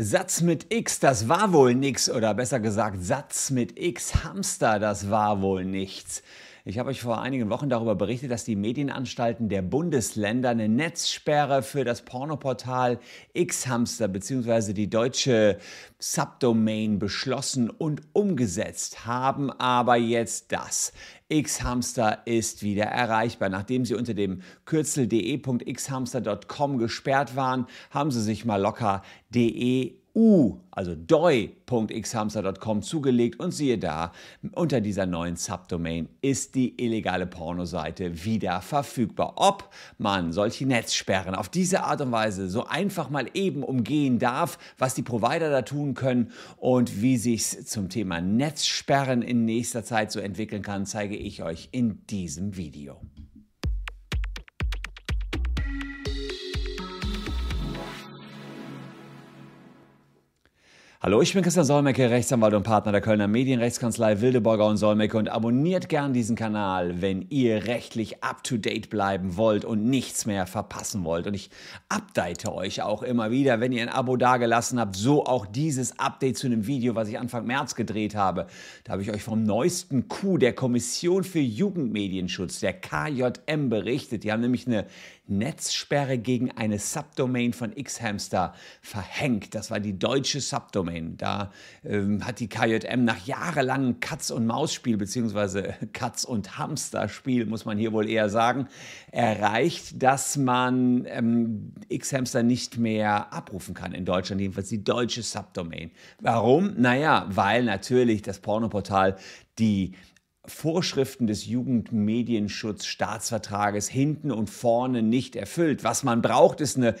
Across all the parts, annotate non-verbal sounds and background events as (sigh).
Satz mit X, das war wohl nix. Oder besser gesagt, Satz mit X, Hamster, das war wohl nichts. Ich habe euch vor einigen Wochen darüber berichtet, dass die Medienanstalten der Bundesländer eine Netzsperre für das Pornoportal X-Hamster bzw. die deutsche Subdomain beschlossen und umgesetzt haben. Aber jetzt das. X-Hamster ist wieder erreichbar. Nachdem sie unter dem Kürzel de.xhamster.com gesperrt waren, haben sie sich mal locker de u, also doi.xhamster.com zugelegt und siehe da, unter dieser neuen Subdomain ist die illegale Pornoseite wieder verfügbar. Ob man solche Netzsperren auf diese Art und Weise so einfach mal eben umgehen darf, was die Provider da tun können und wie sich zum Thema Netzsperren in nächster Zeit so entwickeln kann, zeige ich euch in diesem Video. Hallo, ich bin Christian Solmecke, Rechtsanwalt und Partner der Kölner Medienrechtskanzlei Wildeborger und Solmecke und abonniert gern diesen Kanal, wenn ihr rechtlich up-to-date bleiben wollt und nichts mehr verpassen wollt. Und ich update euch auch immer wieder, wenn ihr ein Abo dagelassen habt, so auch dieses Update zu einem Video, was ich Anfang März gedreht habe. Da habe ich euch vom neuesten Coup der Kommission für Jugendmedienschutz, der KJM, berichtet. Die haben nämlich eine Netzsperre gegen eine Subdomain von Xhamster verhängt. Das war die deutsche Subdomain. Da ähm, hat die KJM nach jahrelangem Katz- und Maus-Spiel, beziehungsweise Katz- und Hamster-Spiel, muss man hier wohl eher sagen, erreicht, dass man ähm, Xhamster nicht mehr abrufen kann in Deutschland, jedenfalls die deutsche Subdomain. Warum? Naja, weil natürlich das Pornoportal die Vorschriften des Jugendmedienschutzstaatsvertrages hinten und vorne nicht erfüllt. Was man braucht, ist eine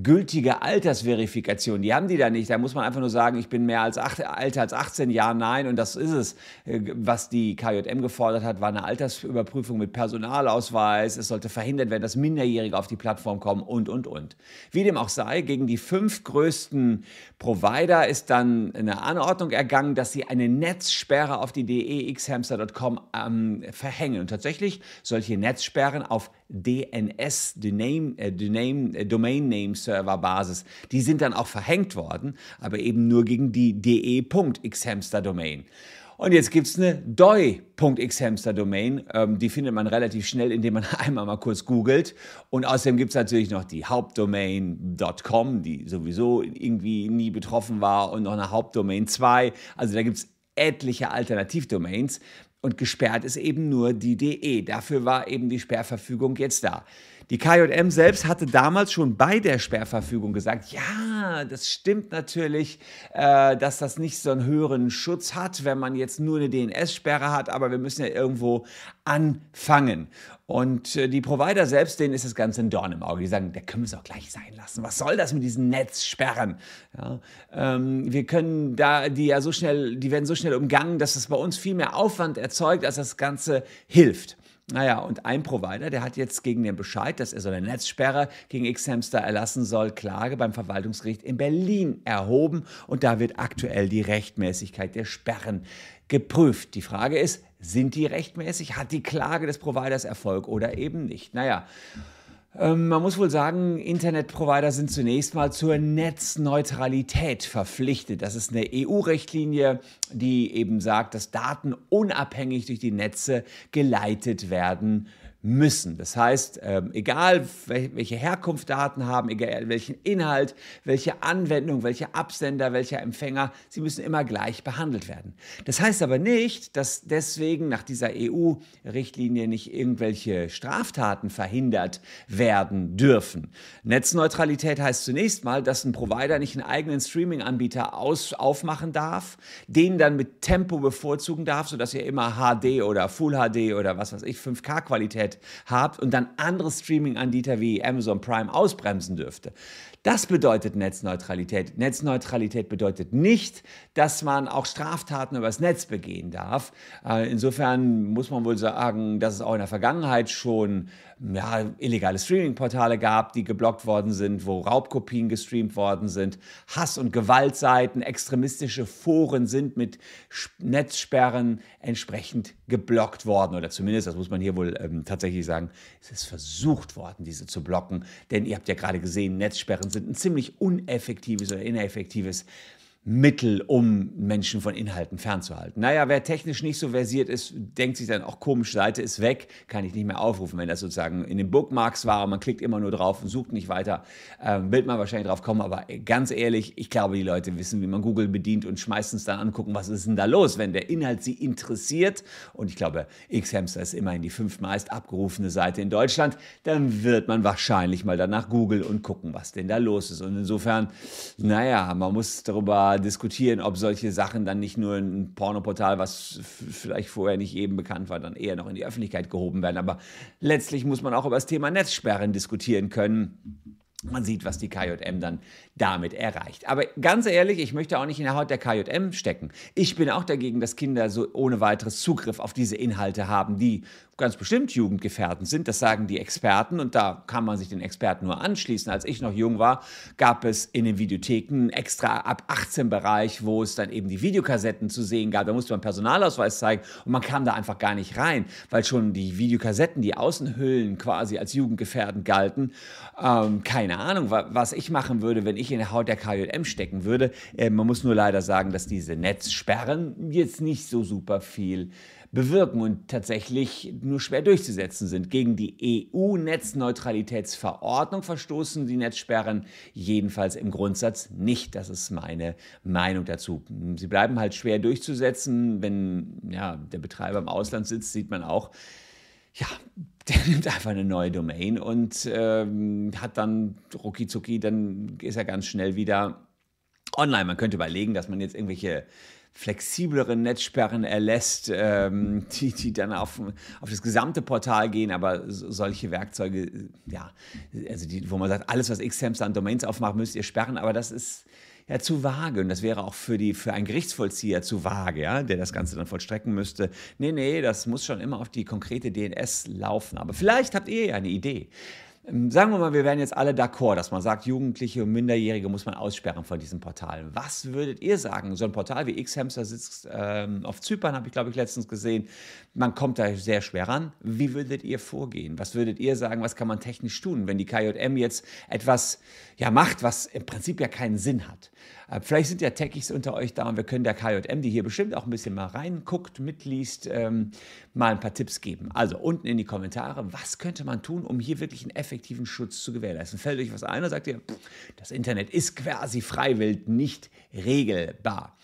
gültige Altersverifikation. Die haben die da nicht. Da muss man einfach nur sagen, ich bin mehr als acht, älter als 18 Jahre. Nein, und das ist es. Äh, was die KJM gefordert hat, war eine Altersüberprüfung mit Personalausweis. Es sollte verhindert werden, dass Minderjährige auf die Plattform kommen und, und, und. Wie dem auch sei, gegen die fünf größten Provider ist dann eine Anordnung ergangen, dass sie eine Netzsperre auf die dexhamster.com ähm, verhängen. Und tatsächlich solche Netzsperren auf DNS, Domain, äh, Domain, äh, Domain Name Server Basis, die sind dann auch verhängt worden, aber eben nur gegen die de.xhamster Domain. Und jetzt gibt es eine doi.xhamster Domain, ähm, die findet man relativ schnell, indem man (laughs) einmal mal kurz googelt. Und außerdem gibt es natürlich noch die Hauptdomain.com, die sowieso irgendwie nie betroffen war, und noch eine Hauptdomain 2. Also da gibt es etliche Alternativdomains und gesperrt ist eben nur die DE. Dafür war eben die Sperrverfügung jetzt da. Die KJM selbst hatte damals schon bei der Sperrverfügung gesagt, ja, das stimmt natürlich, äh, dass das nicht so einen höheren Schutz hat, wenn man jetzt nur eine DNS-Sperre hat, aber wir müssen ja irgendwo anfangen. Und äh, die Provider selbst, denen ist das Ganze ein Dorn im Auge. Die sagen, da können wir es auch gleich sein lassen. Was soll das mit diesen Netzsperren? Ja, ähm, wir können da die ja so schnell, die werden so schnell umgangen, dass es bei uns viel mehr Aufwand erzeugt, als das Ganze hilft. Naja, und ein Provider, der hat jetzt gegen den Bescheid, dass er so eine Netzsperre gegen Xhamster erlassen soll, Klage beim Verwaltungsgericht in Berlin erhoben. Und da wird aktuell die Rechtmäßigkeit der Sperren geprüft. Die Frage ist, sind die rechtmäßig? Hat die Klage des Providers Erfolg oder eben nicht? Naja. Ähm, man muss wohl sagen, Internetprovider sind zunächst mal zur Netzneutralität verpflichtet. Das ist eine EU-Richtlinie, die eben sagt, dass Daten unabhängig durch die Netze geleitet werden müssen. Das heißt, ähm, egal welche Herkunft Daten haben, egal welchen Inhalt, welche Anwendung, welche Absender, welcher Empfänger, sie müssen immer gleich behandelt werden. Das heißt aber nicht, dass deswegen nach dieser EU-Richtlinie nicht irgendwelche Straftaten verhindert werden dürfen. Netzneutralität heißt zunächst mal, dass ein Provider nicht einen eigenen Streaming-Anbieter aufmachen darf, den dann mit Tempo bevorzugen darf, sodass ihr immer HD oder Full HD oder was weiß ich, 5K-Qualität Internet habt und dann andere Streaming-Anbieter wie Amazon Prime ausbremsen dürfte. Das bedeutet Netzneutralität. Netzneutralität bedeutet nicht, dass man auch Straftaten übers Netz begehen darf. Äh, insofern muss man wohl sagen, dass es auch in der Vergangenheit schon ja, illegale Streaming-Portale gab, die geblockt worden sind, wo Raubkopien gestreamt worden sind, Hass- und Gewaltseiten, extremistische Foren sind mit Netzsperren entsprechend geblockt worden. Oder zumindest, das muss man hier wohl ähm, tatsächlich sagen, es ist versucht worden, diese zu blocken. Denn ihr habt ja gerade gesehen, Netzsperren sind ein ziemlich uneffektives oder ineffektives Mittel, um Menschen von Inhalten fernzuhalten. Naja, wer technisch nicht so versiert ist, denkt sich dann auch komisch, Seite ist weg, kann ich nicht mehr aufrufen. Wenn das sozusagen in den Bookmarks war und man klickt immer nur drauf und sucht nicht weiter, ähm, wird man wahrscheinlich drauf kommen. Aber ganz ehrlich, ich glaube, die Leute wissen, wie man Google bedient und schmeißen es dann angucken, was ist denn da los, wenn der Inhalt sie interessiert. Und ich glaube, X-Hamster ist immerhin die fünftmeist abgerufene Seite in Deutschland. Dann wird man wahrscheinlich mal danach Google und gucken, was denn da los ist. Und insofern, naja, man muss darüber diskutieren, ob solche Sachen dann nicht nur ein Pornoportal, was vielleicht vorher nicht eben bekannt war, dann eher noch in die Öffentlichkeit gehoben werden. Aber letztlich muss man auch über das Thema Netzsperren diskutieren können. Man sieht, was die KJM dann damit erreicht. Aber ganz ehrlich, ich möchte auch nicht in der Haut der KJM stecken. Ich bin auch dagegen, dass Kinder so ohne weiteres Zugriff auf diese Inhalte haben, die ganz bestimmt jugendgefährdend sind. Das sagen die Experten und da kann man sich den Experten nur anschließen. Als ich noch jung war, gab es in den Videotheken extra ab 18 Bereich, wo es dann eben die Videokassetten zu sehen gab. Da musste man Personalausweis zeigen und man kam da einfach gar nicht rein, weil schon die Videokassetten, die Außenhüllen quasi als jugendgefährdend galten. Ähm, keine Ahnung, was ich machen würde, wenn ich in der Haut der KJM stecken würde. Äh, man muss nur leider sagen, dass diese Netzsperren jetzt nicht so super viel bewirken und tatsächlich nur schwer durchzusetzen sind. Gegen die EU-Netzneutralitätsverordnung verstoßen die Netzsperren jedenfalls im Grundsatz nicht. Das ist meine Meinung dazu. Sie bleiben halt schwer durchzusetzen. Wenn ja, der Betreiber im Ausland sitzt, sieht man auch, ja, (laughs) der nimmt einfach eine neue Domain und ähm, hat dann rucki zucki, dann ist er ganz schnell wieder online. Man könnte überlegen, dass man jetzt irgendwelche flexiblere Netzsperren erlässt, ähm, die, die dann auf, auf das gesamte Portal gehen, aber solche Werkzeuge, ja, also die, wo man sagt, alles, was Xhamster an Domains aufmacht, müsst ihr sperren, aber das ist ja zu vage und das wäre auch für, die, für einen Gerichtsvollzieher zu vage, ja, der das Ganze dann vollstrecken müsste. Nee, nee, das muss schon immer auf die konkrete DNS laufen, aber vielleicht habt ihr ja eine Idee. Ähm, sagen wir mal, wir wären jetzt alle d'accord, dass man sagt, Jugendliche und Minderjährige muss man aussperren von diesem Portal. Was würdet ihr sagen? So ein Portal wie X-Hamster sitzt ähm, auf Zypern, habe ich glaube ich letztens gesehen. Man kommt da sehr schwer ran. Wie würdet ihr vorgehen? Was würdet ihr sagen, was kann man technisch tun, wenn die KJM jetzt etwas ja, macht, was im Prinzip ja keinen Sinn hat? Äh, vielleicht sind ja Techies unter euch da und wir können der KJM, die hier bestimmt auch ein bisschen mal reinguckt, mitliest, ähm, mal ein paar Tipps geben. Also unten in die Kommentare, was könnte man tun, um hier wirklich einen effektiven Schutz zu gewährleisten? Fällt euch was ein oder sagt ihr, das Internet ist quasi freiwillig nicht regelbar?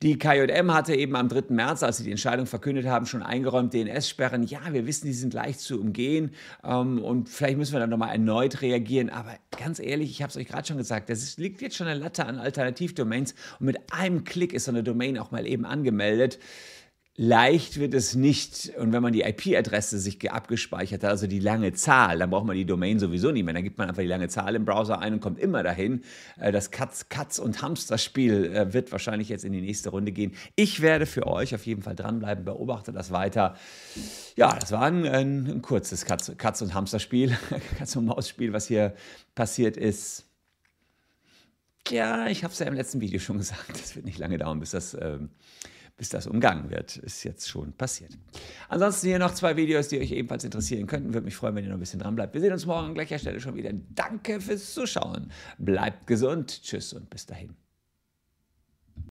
Die KJM hatte eben am 3. März, als sie die Entscheidung verkündet haben, schon eingeräumt, DNS-Sperren. Ja, wir wissen, die sind leicht zu umgehen ähm, und vielleicht müssen wir dann nochmal erneut reagieren. Aber ganz ehrlich, ich habe es euch gerade schon gesagt, es liegt jetzt schon eine Latte an Alternativdomains und mit einem Klick ist so eine Domain auch mal eben angemeldet. Leicht wird es nicht, und wenn man die IP-Adresse sich abgespeichert hat, also die lange Zahl, dann braucht man die Domain sowieso nicht mehr. Dann gibt man einfach die lange Zahl im Browser ein und kommt immer dahin. Äh, das Katz, Katz und Hamster-Spiel äh, wird wahrscheinlich jetzt in die nächste Runde gehen. Ich werde für euch auf jeden Fall dranbleiben, beobachte das weiter. Ja, das war ein, ein, kurzes Katz, Katz- und Hamster-Spiel, (laughs) Katz- und Maus-Spiel, was hier passiert ist. Ja, ich habe es ja im letzten Video schon gesagt. Das wird nicht lange dauern, bis das. Ähm, bis das umgangen wird. Ist jetzt schon passiert. Ansonsten hier noch zwei Videos, die euch ebenfalls interessieren könnten. Würde mich freuen, wenn ihr noch ein bisschen dran bleibt. Wir sehen uns morgen an gleicher Stelle schon wieder. Danke fürs Zuschauen. Bleibt gesund. Tschüss und bis dahin.